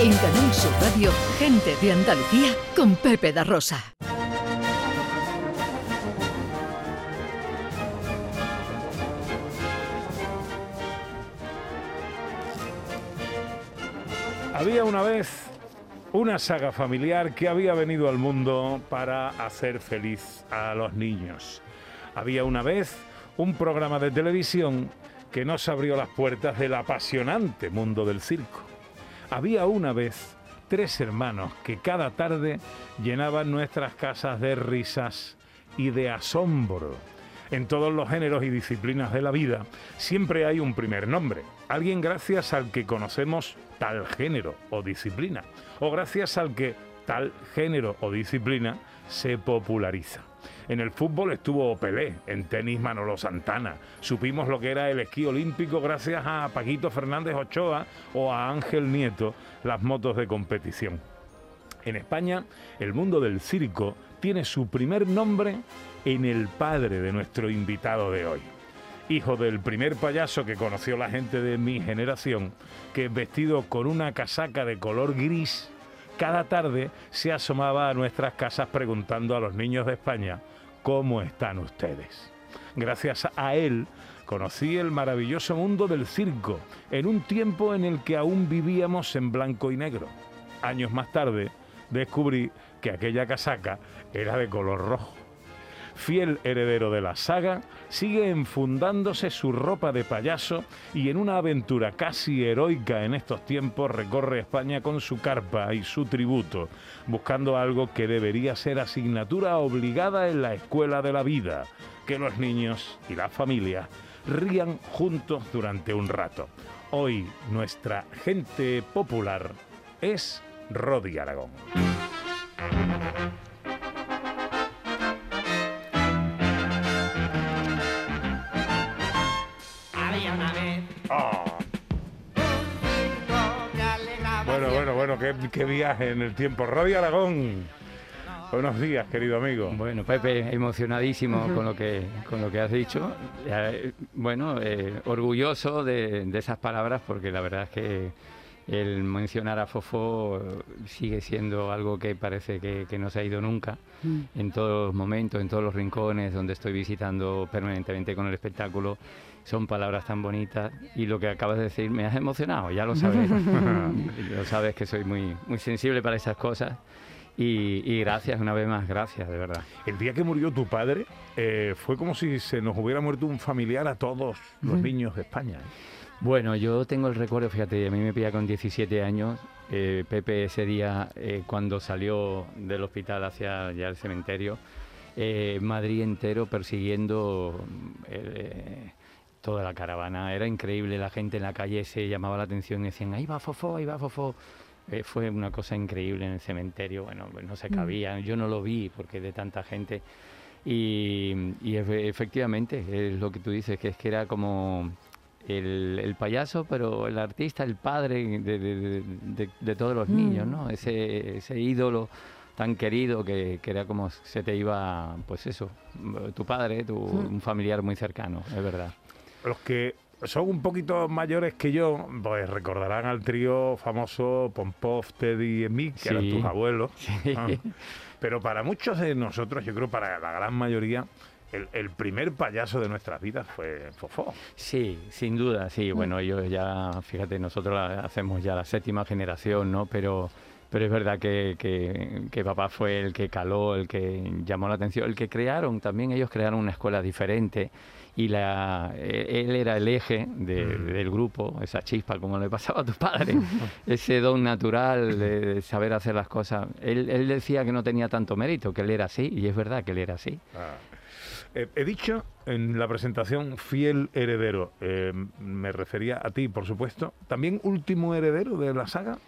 En Canal Sur Radio, gente de Andalucía con Pepe da Rosa. Había una vez una saga familiar que había venido al mundo para hacer feliz a los niños. Había una vez un programa de televisión que nos abrió las puertas del apasionante mundo del circo. Había una vez tres hermanos que cada tarde llenaban nuestras casas de risas y de asombro. En todos los géneros y disciplinas de la vida siempre hay un primer nombre, alguien gracias al que conocemos tal género o disciplina, o gracias al que tal género o disciplina se populariza. En el fútbol estuvo Pelé, en tenis Manolo Santana. Supimos lo que era el esquí olímpico gracias a Paquito Fernández Ochoa o a Ángel Nieto, las motos de competición. En España, el mundo del circo tiene su primer nombre en el padre de nuestro invitado de hoy. Hijo del primer payaso que conoció la gente de mi generación, que vestido con una casaca de color gris, cada tarde se asomaba a nuestras casas preguntando a los niños de España ¿Cómo están ustedes? Gracias a él conocí el maravilloso mundo del circo en un tiempo en el que aún vivíamos en blanco y negro. Años más tarde descubrí que aquella casaca era de color rojo fiel heredero de la saga, sigue enfundándose su ropa de payaso y en una aventura casi heroica en estos tiempos recorre España con su carpa y su tributo, buscando algo que debería ser asignatura obligada en la escuela de la vida, que los niños y las familias rían juntos durante un rato. Hoy nuestra gente popular es Rodi Aragón. Qué, viaje en el tiempo. Radio Aragón. Buenos días, querido amigo. Bueno, Pepe, emocionadísimo con lo que con lo que has dicho. Eh, bueno, eh, orgulloso de, esas palabras porque la verdad es que el mencionar a Fofó sigue siendo algo que parece que, que no se ha ido nunca. Mm. En todos los momentos, en todos los rincones donde estoy visitando permanentemente con el espectáculo son palabras tan bonitas y lo que acabas de decir me has emocionado, ya lo sabes. lo sabes que soy muy, muy sensible para esas cosas. Y, gracias, una vez más, gracias, de verdad. El día que murió tu padre eh, fue como si se nos hubiera muerto un familiar a todos los niños de España. ¿eh? Bueno, yo tengo el recuerdo, fíjate, a mí me pilla con 17 años. Eh, Pepe ese día, cuando salió del hospital hacia ya el cementerio, Madrid entero persiguiendo toda la caravana. Era increíble, la gente en la calle se llamaba la atención y decían, ahí va Fofó, ahí va Fofó. Eh, fue una cosa increíble en el cementerio, bueno, pues no se mm. cabía, yo no lo vi porque de tanta gente. Y, efectivamente, es lo que tú dices, que es que era como el, payaso, pero el artista, el padre de, todos los mm. niños, ¿no? Ese, ese ídolo tan querido que, que, era como se te iba, pues eso, tu padre, tu, un familiar muy cercano, es verdad los que son un poquito mayores que yo, pues recordarán al trío famoso Pompov, Teddy y Mick, que eran tus abuelos. Ah. Pero para muchos de nosotros, yo creo para la gran mayoría, el, primer payaso de nuestras vidas fue Fofó. Sí, sin duda, sí. Mm. Bueno, ellos ya, fíjate, nosotros hacemos ya la séptima generación, ¿no? Pero pero es verdad que, que, papá fue el que caló, el que llamó la atención, el que crearon, también ellos crearon una escuela diferente y la, eh, él era el eje mm. del grupo, esa chispa como le pasaba a tu padre, ese don natural de, saber hacer las cosas. Él, él, decía que no tenía tanto mérito, que él era así, y es verdad que él era así. Ah. Eh, he dicho en la presentación fiel heredero, eh, me refería a ti, por supuesto, también último heredero de la saga.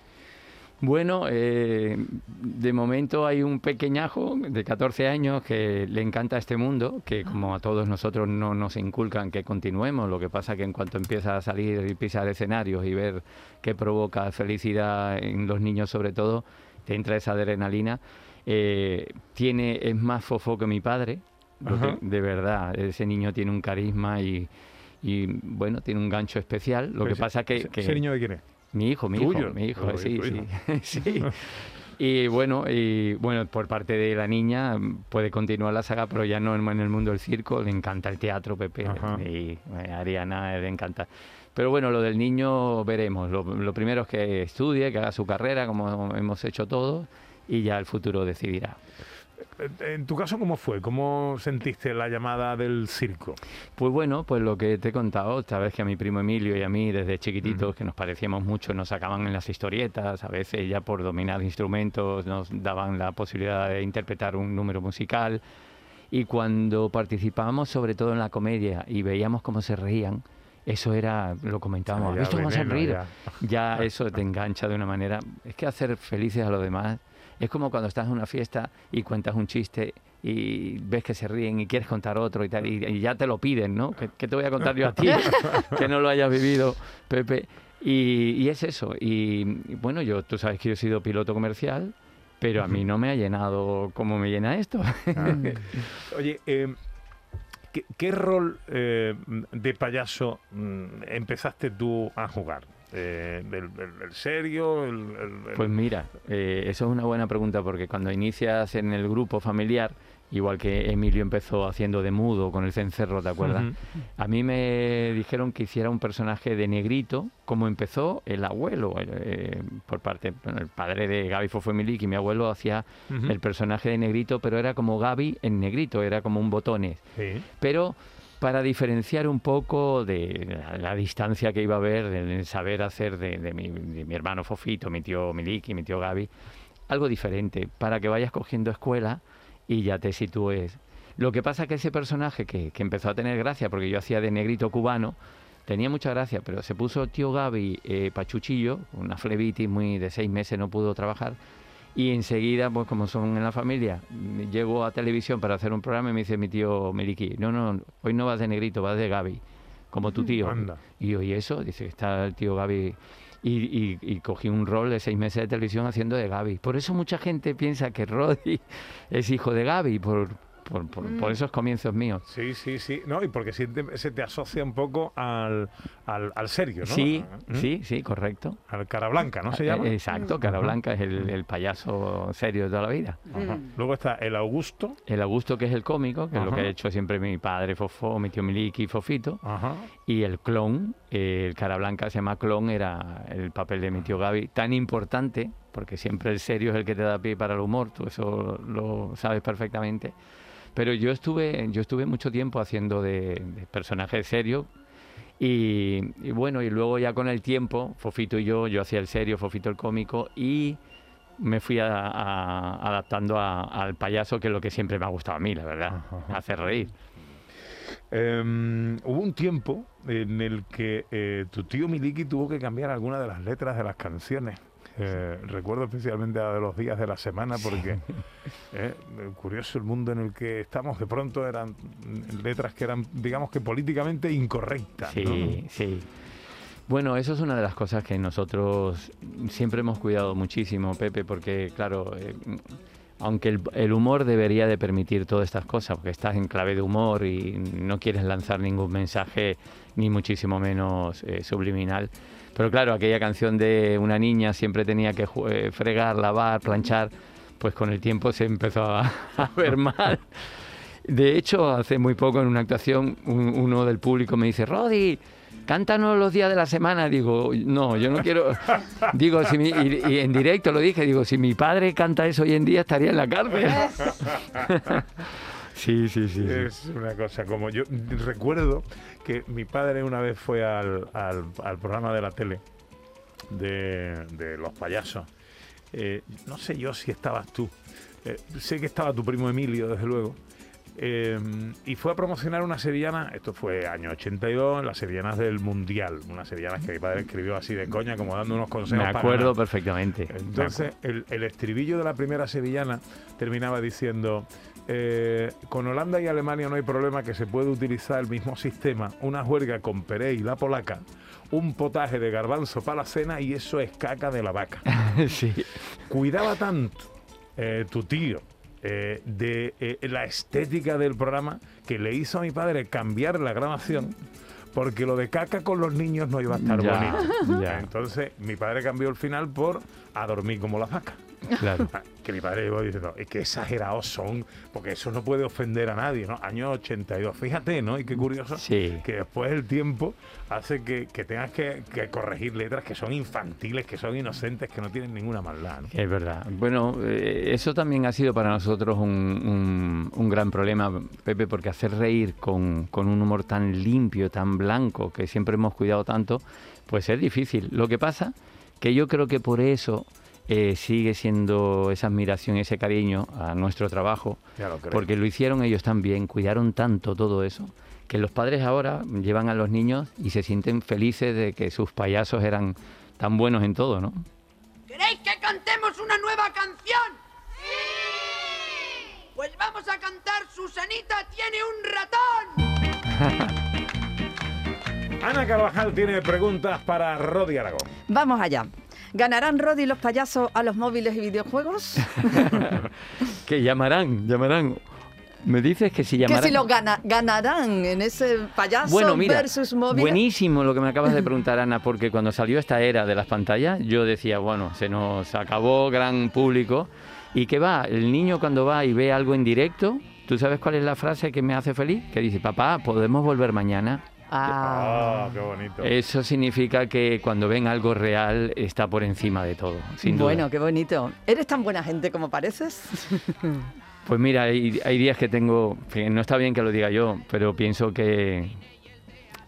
Bueno, eh, de momento hay un pequeñajo de 14 años que le encanta este mundo, que como a todos nosotros no nos inculcan que continuemos, lo que pasa que en cuanto empieza a salir y pisar escenarios y ver qué provoca felicidad en los niños sobre todo, te entra esa adrenalina. Eh, tiene, es más fofo que mi padre, de verdad, ese niño tiene un carisma y, bueno, tiene un gancho especial. Lo que pasa que, que... ¿Ese niño de quién es? Mi hijo, mi hijo, mi hijo, sí, sí, sí. Y bueno, y bueno, por parte de la niña puede continuar la saga, pero ya no en el mundo del circo, le encanta el teatro, Pepe, y eh, Ariana le encanta. Pero bueno, lo del niño veremos. Lo, lo, primero es que estudie, que haga su carrera, como hemos hecho todos, y ya el futuro decidirá. En tu caso, ¿cómo fue? ¿Cómo sentiste la llamada del circo? Pues bueno, pues lo que te he contado, sabes que a mi primo Emilio y a mí desde chiquititos, que nos parecíamos mucho, nos sacaban en las historietas, a veces ya por dominar instrumentos nos daban la posibilidad de interpretar un número musical. Y cuando participábamos sobre todo en la comedia y veíamos cómo se reían, eso era, lo comentábamos, ah, ¿visto cómo se reído? Ya. ya eso te engancha de una manera. Es que hacer felices a los demás es como cuando estás en una fiesta y cuentas un chiste y ves que se ríen y quieres contar otro y tal, y, ya te lo piden, ¿no? ¿Qué, te voy a contar yo a ti que no lo hayas vivido, Pepe? Y, es eso. Y, bueno, yo, tú sabes que yo he sido piloto comercial, pero a mí no me ha llenado como me llena esto. Ah. Oye, em, ¿qué, rol eh, de payaso mm, empezaste tú a jugar? Eh, del, serio? Pues mira, eh, eso es una buena pregunta porque cuando inicias en el grupo familiar, igual que Emilio empezó haciendo de mudo con el cencerro, ¿te acuerdas? A mí me dijeron que hiciera un personaje de negrito, como empezó el abuelo, eh, por parte, el padre de Gaby y mi abuelo hacía el personaje de negrito, pero era como Gaby en negrito, era como un botones. Pero para diferenciar un poco de la, distancia que iba a haber del saber hacer de, mi, hermano Fofito, mi tío Miliki, mi tío Gaby, algo diferente, para que vayas cogiendo escuela y ya te sitúes. Lo que pasa que ese personaje que, empezó a tener gracia, porque yo hacía de negrito cubano, tenía mucha gracia, pero se puso tío Gaby eh, pachuchillo, una flebitis muy de seis meses, no pudo trabajar, y enseguida, pues como son en la familia, llego a televisión para hacer un programa y me dice mi tío Meliki, no, no, hoy no vas de negrito, vas de Gaby, como tu tío. Y yo, ¿y eso? Dice está el tío Gaby. Y, cogí un rol de seis meses de televisión haciendo de Gaby. Por eso mucha gente piensa que Roddy es hijo de Gaby, por, por, mm. por, esos comienzos míos. Sí, sí, sí. No, y porque se te, asocia un poco al, al, serio, ¿no? Sí, ¿Mm? sí, sí, correcto. Al cara blanca, ¿no se eh, llama? Exacto, cara blanca es el, payaso serio de toda la vida. Mm. Luego está el Augusto. El Augusto, que es el cómico, que es lo que ha hecho siempre mi padre Fofo, mi tío Miliki, Fofito. Y el clon, el cara blanca se llama clon, era el papel de mi tío Gaby, tan importante, porque siempre el serio es el que te da pie para el humor, tú eso lo sabes perfectamente pero yo estuve, yo estuve mucho tiempo haciendo de, personaje serio y, bueno, y luego ya con el tiempo, Fofito y yo, yo hacía el serio, Fofito el cómico y me fui adaptando al payaso, que es lo que siempre me ha gustado a mí, la verdad, hacer reír. Em, hubo un tiempo en el que eh, tu tío Miliki tuvo que cambiar algunas de las letras de las canciones. Eh, recuerdo especialmente a los días de la semana porque eh, curioso el mundo en el que estamos. De pronto eran letras que eran, digamos que políticamente incorrectas. Sí, sí. Bueno, eso es una de las cosas que nosotros siempre hemos cuidado muchísimo, Pepe, porque claro, eh, aunque el, humor debería de permitir todas estas cosas, porque estás en clave de humor y no quieres lanzar ningún mensaje, ni muchísimo menos subliminal, pero claro, aquella canción de una niña siempre tenía que eh, fregar, lavar, planchar, pues con el tiempo se empezó a, ver mal. De hecho, hace muy poco en una actuación uno del público me dice, Rodi, cántanos los días de la semana. Digo, no, yo no quiero. Digo, si y, en directo lo dije, digo, si mi padre canta eso hoy en día estaría en la cárcel. sí, sí, sí. Es una cosa como yo recuerdo que mi padre una vez fue al, al, programa de la tele de, los payasos. Eh, no sé yo si estabas tú. Eh, sé que estaba tu primo Emilio, desde luego. Eh, y fue a promocionar una sevillana, esto fue año 82, las sevillanas del Mundial, unas sevillanas que mi padre escribió así de coña, como dando unos consejos. Me acuerdo perfectamente. Entonces, el, el, estribillo de la primera sevillana terminaba diciendo, eh, con Holanda y Alemania no hay problema que se puede utilizar el mismo sistema, una juerga con Peré y la polaca, un potaje de garbanzo para la cena y eso es caca de la vaca. sí. Cuidaba tanto eh, tu tío eh, de la estética del programa que le hizo a mi padre cambiar la grabación porque lo de caca con los niños no iba a estar Ya, bonito. ya. Entonces mi padre cambió el final por a dormir como la vaca. Claro. Que mi padre iba diciendo, es que exagerados son, porque eso no puede ofender a nadie, ¿no? Año 82, fíjate, ¿no? Y qué curioso Sí. que después el tiempo hace que, que tengas que, que corregir letras que son infantiles, que son inocentes, que no tienen ninguna maldad, ¿no? Es verdad. Bueno, eh, eso también ha sido para nosotros un, un- un gran problema, Pepe, porque hacer reír con, con un humor tan limpio, tan blanco, que siempre hemos cuidado tanto, pues es difícil. Lo que pasa que yo creo que por eso eh, sigue siendo esa admiración, ese cariño a nuestro trabajo, Ya lo creo. porque lo hicieron ellos también, cuidaron tanto todo eso, que los padres ahora llevan a los niños y se sienten felices de que sus payasos eran tan buenos en todo, ¿no? ¿Queréis que cantemos una nueva canción? ¡Sí! Pues vamos a cantar Susanita tiene un ratón. Ana Carvajal tiene preguntas para Rodi Aragón. Vamos allá. ¿Ganarán Rod y los payasos a los móviles y videojuegos? Que llamarán, llamarán. Me dices que si que llamarán. si lo gana- ganarán en ese payaso bueno, mira, versus móvil. buenísimo lo que me acabas de preguntar, Ana, porque cuando salió esta era de las pantallas, yo decía, bueno, se nos acabó gran público. ¿Y qué va? El niño cuando va y ve algo en directo, ¿tú sabes cuál es la frase que me hace feliz? Que dice, papá, ¿podemos volver mañana? Ah. Ah, qué bonito. Eso significa que cuando ven algo real está por encima de todo, sin duda. bueno, qué bonito. ¿Eres tan buena gente como pareces? Pues mira, hay, hay días que tengo, que no está bien que lo diga yo, pero pienso que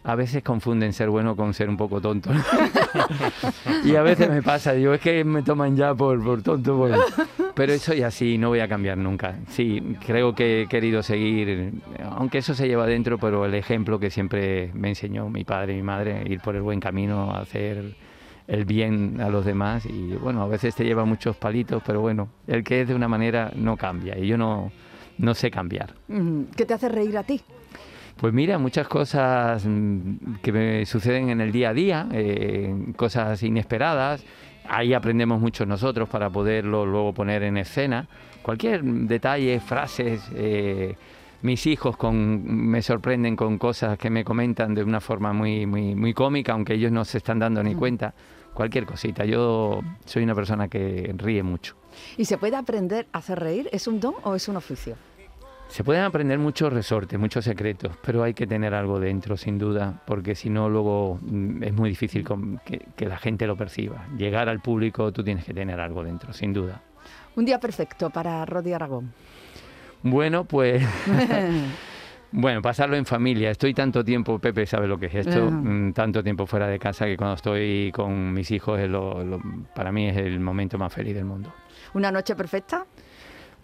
a veces confunden ser bueno con ser un poco tonto. y a veces me pasa, digo, es que me toman ya por, por tonto. Bueno. Pero soy así, no voy a cambiar nunca. Sí, creo que he querido seguir, aunque eso se lleva dentro, pero el ejemplo que siempre me enseñó mi padre y mi madre, ir por el buen camino, hacer el bien a los demás y bueno, a veces te lleva muchos palitos, pero bueno, el que es de una manera no cambia y yo no, no sé cambiar. Mm, ¿Qué te hace reír a ti? Pues mira, muchas cosas mm, que me suceden en el día a día, eh, cosas inesperadas, ahí aprendemos mucho nosotros para poderlo luego poner en escena. Cualquier detalle, frases, eh, mis hijos con, me sorprenden con cosas que me comentan de una forma muy, muy, muy cómica, aunque ellos no se están dando ni cuenta. Cualquier cosita. Yo soy una persona que ríe mucho. ¿Y se puede aprender a hacer reír? ¿Es un don o es un oficio? Se pueden aprender muchos resortes, muchos secretos, pero hay que tener algo dentro, sin duda, porque si no, luego mm, es muy difícil que, que la gente lo perciba. Llegar al público, tú tienes que tener algo dentro, sin duda. Un día perfecto para Rodi Aragón. Bueno, pues. Bueno, pasarlo en familia. Estoy tanto tiempo, Pepe sabe lo que es esto, mm, tanto tiempo fuera de casa que cuando estoy con mis hijos, es lo- lo- para mí es el momento más feliz del mundo. ¿Una noche perfecta?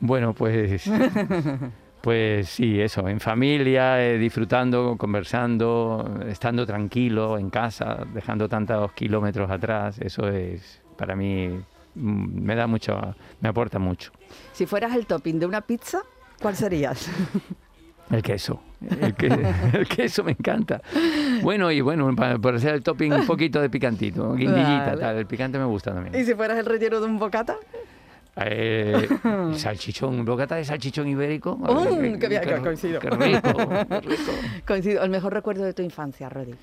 Bueno, pues, pues sí, eso, en familia, eh, disfrutando, conversando, estando tranquilo en casa, dejando tantos kilómetros atrás, eso es, para mí, mm, me da mucho, me aporta mucho. Si fueras el topping de una pizza, ¿cuál serías? El queso, el, que- el queso me encanta. Bueno, y bueno, para, por hacer el topping un poquito de picantito, guindillita, Vale. tal, el picante me gusta también. ¿Y si fueras el relleno de un bocata? Eh, salchichón, bocata de salchichón ibérico. Qué que coincido. Qué rico, qué rico. Coincido, el mejor recuerdo de tu infancia, Rodi.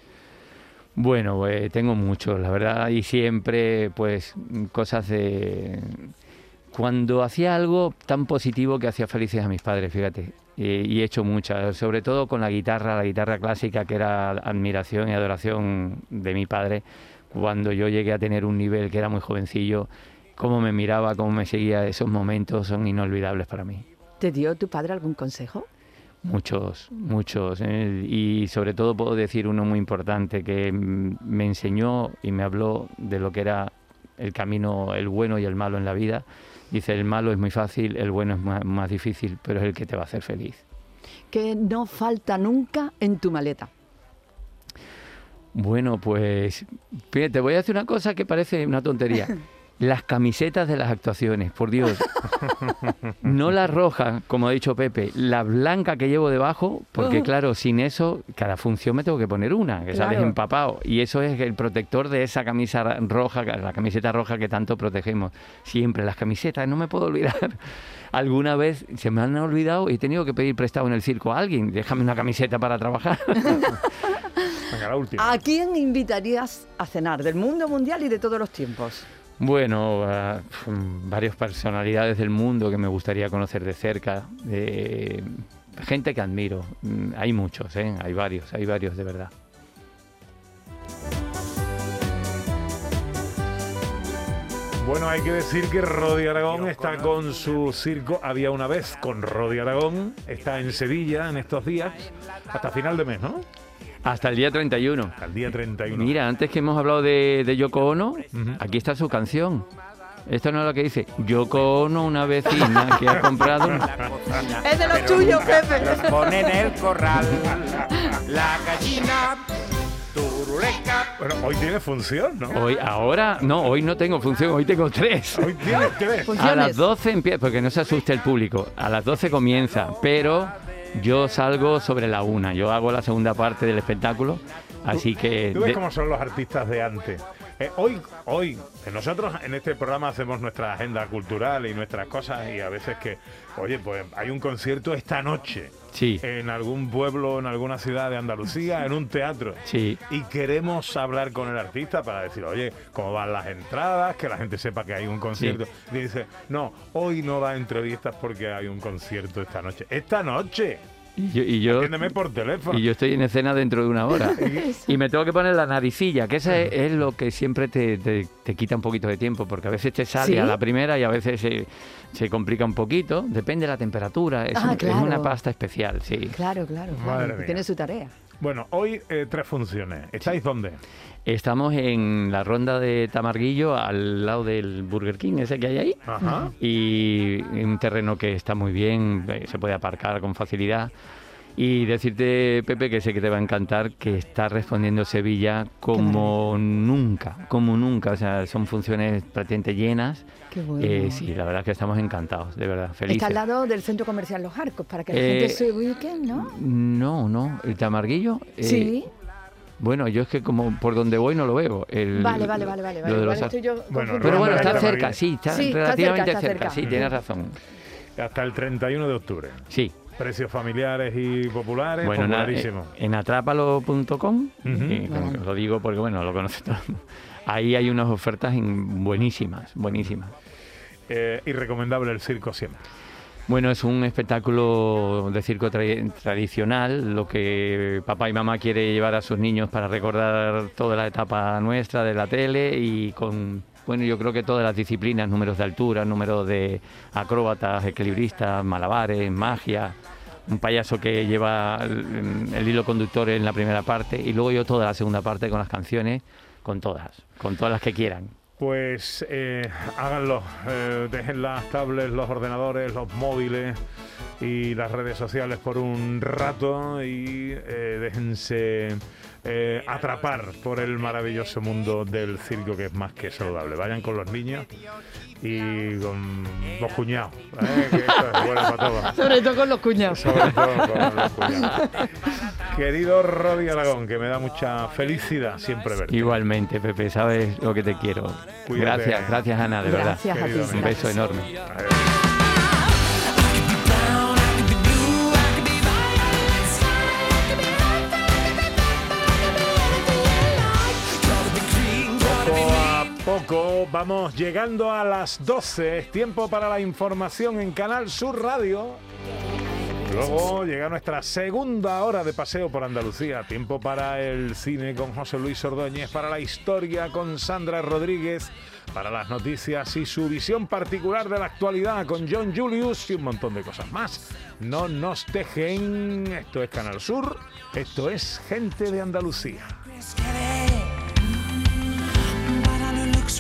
Bueno, eh, tengo muchos, la verdad, y siempre, pues, cosas de... Cuando hacía algo tan positivo que hacía felices a mis padres, fíjate, y, y he hecho muchas, sobre todo con la guitarra, la guitarra clásica, que era admiración y adoración de mi padre, cuando yo llegué a tener un nivel que era muy jovencillo, cómo me miraba, cómo me seguía, esos momentos son inolvidables para mí. ¿Te dio tu padre algún consejo? Muchos, muchos. eh, y sobre todo puedo decir uno muy importante que me enseñó y me habló de lo que era el camino, el bueno y el malo en la vida. Dice, el malo es muy fácil, el bueno es más, más difícil, pero es el que te va a hacer feliz. Que no falta nunca en tu maleta. Bueno, pues fíjate, voy a decir una cosa que parece una tontería. las camisetas de las actuaciones, por Dios. No la roja, como ha dicho Pepe, la blanca que llevo debajo, porque claro, sin eso, cada función me tengo que poner una, que sales Claro. empapado. Y eso es el protector de esa camisa roja, la camiseta roja que tanto protegemos. Siempre las camisetas, no me puedo olvidar. Alguna vez se me han olvidado y he tenido que pedir prestado en el circo a alguien, déjame una camiseta para trabajar. Venga, la última. ¿A quién invitarías a cenar del mundo mundial y de todos los tiempos? Bueno, mm, varias personalidades del mundo que me gustaría conocer de cerca, eh, gente que admiro. Mm, Hay muchos, ¿eh? hay varios, hay varios de verdad. Bueno, hay que decir que Rodi Aragón está con su circo Había una vez con Rodi Aragón. Está en Sevilla en estos días, hasta final de mes, ¿no? Hasta el día 31. Al día 31. Mira, antes que hemos hablado de, de Yoko Ono, aquí está su canción. Esto no es lo que dice. Yoko Ono, una vecina que ha comprado... un- Es de los tuyos, Pepe. Los pone en el corral. La gallina turuleca. Bueno, hoy tiene función, ¿no? Hoy, ahora, no, hoy no tengo función, hoy tengo tres. Hoy tiene tres. A las 12 empieza, porque no se asuste el público, a las 12 comienza, pero yo salgo sobre la una, yo hago la segunda parte del espectáculo, así que... ¿Tú ves de- cómo son los artistas de antes? Eh, hoy, hoy, nosotros en este programa hacemos nuestra agenda cultural y nuestras cosas y a veces que, oye, pues hay un concierto esta noche Sí, en algún pueblo, en alguna ciudad de Andalucía, en un teatro. sí, Y queremos hablar con el artista para decir, oye, ¿cómo van las entradas? Que la gente sepa que hay un concierto. Y dice, no, hoy no da entrevistas porque hay un concierto esta noche. ¡Esta noche! Y yo, y yo, Atiéndeme por teléfono. y yo estoy en escena dentro de una hora. Y me tengo que poner la naricilla, que ese es lo que siempre te, te- te quita un poquito de tiempo, porque a veces te sale ¿Sí? a la primera y a veces se, se complica un poquito, depende de la temperatura, es, Ah, un- es claro. una pasta especial, sí. Claro, claro, claro. Madre mía. Tiene su tarea. Bueno, hoy eh, tres funciones. ¿Estáis dónde? Estamos en la ronda de Tamarguillo, al lado del Burger King, ese que hay ahí. Ajá. Y un terreno que está muy bien, eh, se puede aparcar con facilidad. Y decirte, Pepe, que sé que te va a encantar, que está respondiendo Sevilla como nunca, como nunca. O sea, son funciones prácticamente llenas. Qué bueno. Eh, sí, la verdad es que estamos encantados, de verdad, felices. Está al lado del centro comercial Los Arcos, para que la Eh, gente se ubique, ¿no? No, no, el Tamarguillo. eh, sí. Bueno, yo es que como por donde voy no lo veo. El- Vale, vale, vale, vale. lo de los estoy yo Bueno. Pero bueno, está cerca, sí, está Sí, está relativamente cerca, está cerca, cerca. sí, tienes razón. Hasta el 31 de octubre. Sí. Precios familiares y populares, Bueno, popularísimo. eh, en atrápalo.com, eh, lo digo porque bueno, lo conoce todo. el mundo. Ahí hay unas ofertas en- buenísimas, buenísimas. Eh, y recomendable el circo siempre. Bueno, es un espectáculo de circo tra- tradicional, lo que papá y mamá quiere llevar a sus niños para recordar toda la etapa nuestra de la tele y con, bueno, yo creo que todas las disciplinas, números de altura, números de acróbatas, equilibristas, malabares, magia, un payaso que lleva el, hilo conductor en la primera parte y luego yo toda la segunda parte con las canciones, con todas, con todas las que quieran. Pues eh, háganlo, eh, dejen las tablets, los ordenadores, los móviles y las redes sociales por un rato y eh, déjense eh, atrapar por el maravilloso mundo del circo que es más que saludable. Vayan con los niños y con los cuñados, ¿eh? que esto es bueno para todos. Sobre todo con los cuñados. Sobre todo con los cuñados. Querido Rodi Aragón, que me da mucha felicidad siempre verte. Igualmente, Pepe, sabes lo que te quiero. Cuídate. Gracias, gracias Ana, de verdad. Gracias a ti. Querido Un beso enorme. Vamos llegando a las 12. Es tiempo para la información en Canal Sur Radio. Luego llega nuestra segunda hora de paseo por Andalucía. Tiempo para el cine con José Luis Ordóñez, para la historia con Sandra Rodríguez, para las noticias y su visión particular de la actualidad con John Julius y un montón de cosas más. No nos dejen. Esto es Canal Sur. Esto es Gente de Andalucía.